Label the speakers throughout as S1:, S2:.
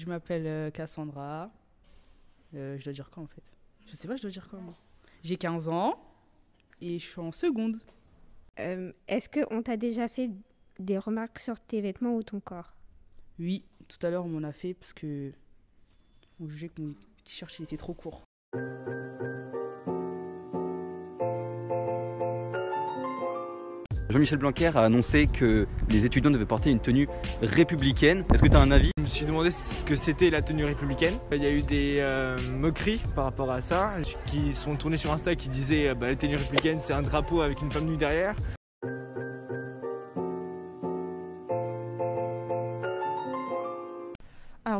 S1: Je m'appelle euh, Cassandra. Euh, je dois dire quoi en fait? Je sais pas, je dois dire quoi moi J'ai 15 ans et je suis en seconde.
S2: Euh, Est-ce qu'on t'a déjà fait des remarques sur tes vêtements ou ton corps?
S1: Oui, tout à l'heure on m'en a fait parce que on jugeait que mon t-shirt était trop court.
S3: Jean-Michel Blanquer a annoncé que les étudiants devaient porter une tenue républicaine. Est-ce que tu as un avis?
S4: Je me suis demandé ce que c'était la tenue républicaine. Il y a eu des euh, moqueries par rapport à ça, qui sont tournées sur Insta qui disaient euh, bah, la tenue républicaine c'est un drapeau avec une femme nue derrière.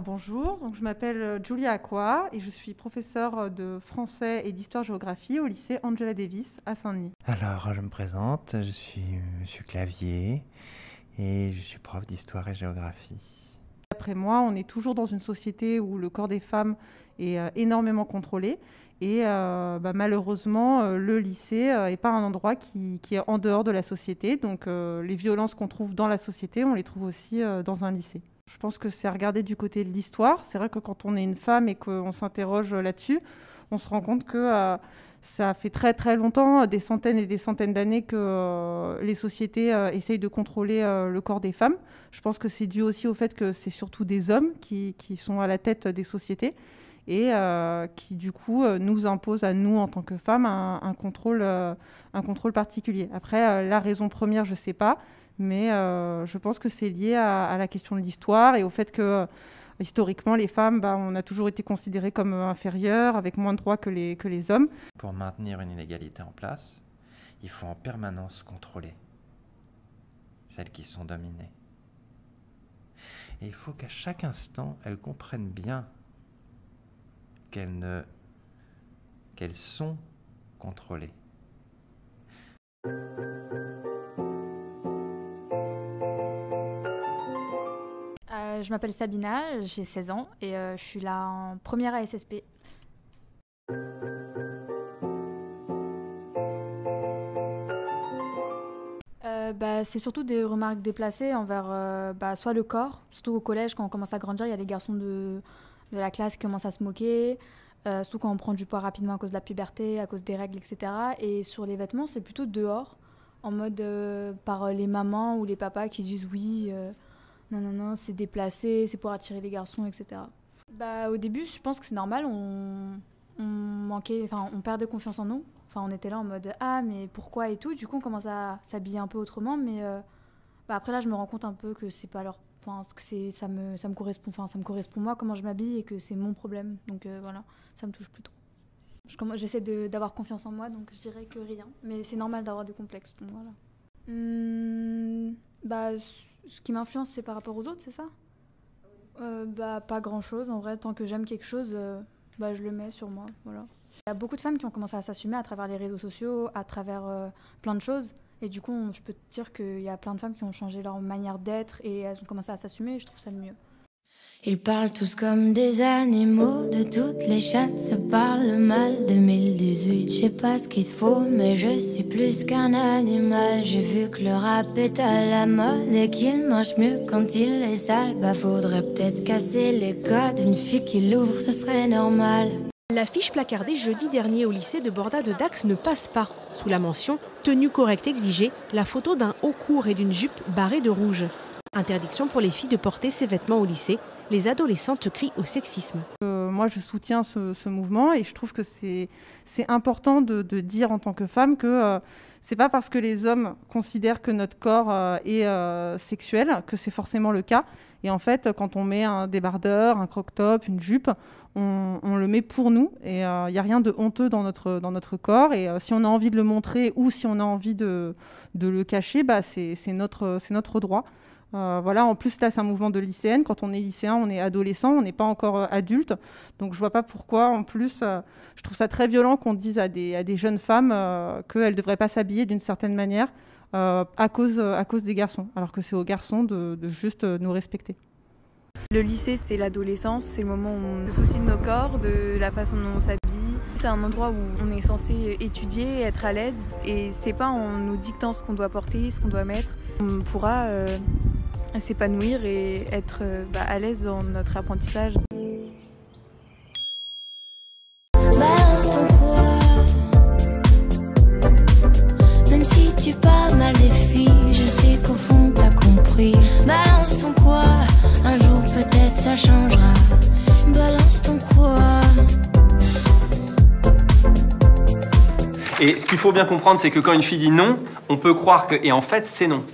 S5: Alors bonjour, donc je m'appelle euh, Julia Aqua et je suis professeure euh, de français et d'histoire-géographie au lycée Angela Davis à Saint-Denis.
S6: Alors, je me présente, je suis Monsieur Clavier et je suis prof d'histoire et géographie.
S5: Après moi, on est toujours dans une société où le corps des femmes est euh, énormément contrôlé et euh, bah, malheureusement, euh, le lycée n'est pas un endroit qui, qui est en dehors de la société. Donc les violences qu'on trouve dans la société, on les trouve aussi dans un lycée. Je pense que c'est à regarder du côté de l'histoire. C'est vrai que quand on est une femme et qu'on s'interroge là-dessus, on se rend compte que euh, ça fait très très longtemps, des centaines et des centaines d'années que euh, les sociétés euh, essayent de contrôler euh, le corps des femmes. Je pense que c'est dû aussi au fait que c'est surtout des hommes qui, sont à la tête des sociétés et euh, qui du coup euh, nous imposent à nous en tant que femmes un, contrôle, euh, un contrôle particulier. Après, euh, la raison première, je ne sais pas, mais euh, je pense que c'est lié à, la question de l'histoire et au fait que euh, historiquement, les femmes, bah, on a toujours été considérées comme euh, inférieures, avec moins de droits que les, que les hommes.
S6: Pour maintenir une inégalité en place, il faut en permanence contrôler celles qui sont dominées. Et il faut qu'à chaque instant, elles comprennent bien qu'elles ne qu'elles sont contrôlées.
S7: Euh, je m'appelle Sabina, j'ai 16 ans et euh, je suis là en première ASSP. Euh, bah, c'est surtout des remarques déplacées envers bah, soit le corps, surtout au collège quand on commence à grandir, il y a les garçons de, la classe qui commencent à se moquer, surtout quand on prend du poids rapidement à cause de la puberté, à cause des règles, etc. Et sur les vêtements, c'est plutôt dehors, en mode par les mamans ou les papas qui disent oui, non, non, non, c'est déplacé, c'est pour attirer les garçons, etc. Bah, au début, je pense que c'est normal, on, on manquait, enfin, on perdait confiance en nous. Enfin, on était là en mode ah, mais pourquoi et tout. Du coup, on commence à s'habiller un peu autrement, mais euh, bah, après là, je me rends compte un peu que c'est pas leur, enfin, que c'est, ça me, ça me correspond, enfin, ça me correspond moi comment je m'habille et que c'est mon problème. Donc euh, voilà, ça me touche plus trop. J'essaie d'avoir confiance en moi, donc je dirais que rien. Mais c'est normal d'avoir des complexes. Hmm, bah, ce qui m'influence, c'est par rapport aux autres, c'est ça? Euh, Bah, pas grand-chose. En vrai, tant que j'aime quelque chose, euh, bah, je le mets sur moi, voilà. Il y a beaucoup de femmes qui ont commencé à s'assumer à travers les réseaux sociaux, à travers euh, plein de choses. Et du coup, je peux te dire qu'il y a plein de femmes qui ont changé leur manière d'être et elles ont commencé à s'assumer. Je trouve ça mieux.
S8: Ils parlent tous comme des animaux, de toutes les chattes, ça parle mal. 2018, je sais pas ce qu'il faut, mais je suis plus qu'un animal. J'ai vu que le rap est à la mode et qu'il mange mieux quand il est sale. Bah faudrait peut-être casser les codes, une fille qui l'ouvre, ce serait normal.
S9: L'affiche placardée jeudi dernier au lycée de Borda de Dax ne passe pas. Sous la mention Tenue correcte exigée, la photo d'un haut court et d'une jupe barrée de rouge. Interdiction pour les filles de porter ces vêtements au lycée. Les adolescentes crient au sexisme.
S5: Euh, moi, je soutiens ce, mouvement et je trouve que c'est important de, dire en tant que femme que euh, c'est pas parce que les hommes considèrent que notre corps euh, est euh, sexuel que c'est forcément le cas. Et en fait, quand on met un débardeur, un croc-top, une jupe, on, le met pour nous et il n'y a rien de honteux dans notre, dans notre corps. Et euh, si on a envie de le montrer ou si on a envie de, le cacher, bah, c'est notre, notre droit. Euh, voilà, en plus, là, c'est un mouvement de lycéenne. Quand on est lycéen, on est adolescent, on n'est pas encore euh, adulte. Donc, je vois pas pourquoi, en plus, euh, je trouve ça très violent qu'on dise à des, jeunes femmes qu'elles ne devraient pas s'habiller d'une certaine manière à, cause, des garçons, alors que c'est aux garçons de, juste nous respecter.
S10: Le lycée, c'est l'adolescence, c'est le moment où on se soucie de nos corps, de la façon dont on s'habille. C'est un endroit où on est censé étudier, être à l'aise, et c'est pas en nous dictant ce qu'on doit porter, ce qu'on doit mettre. On pourra
S7: s'épanouir et être euh, bah, à l'aise dans notre apprentissage.
S8: Balance ton quoi Même si tu parles mal des filles, je sais qu'au fond t'as compris. Balance ton quoi Un jour peut-être ça changera. Balance ton quoi
S11: Et ce qu'il faut bien comprendre, c'est que quand une fille dit non, on peut croire que. Et en fait, c'est non.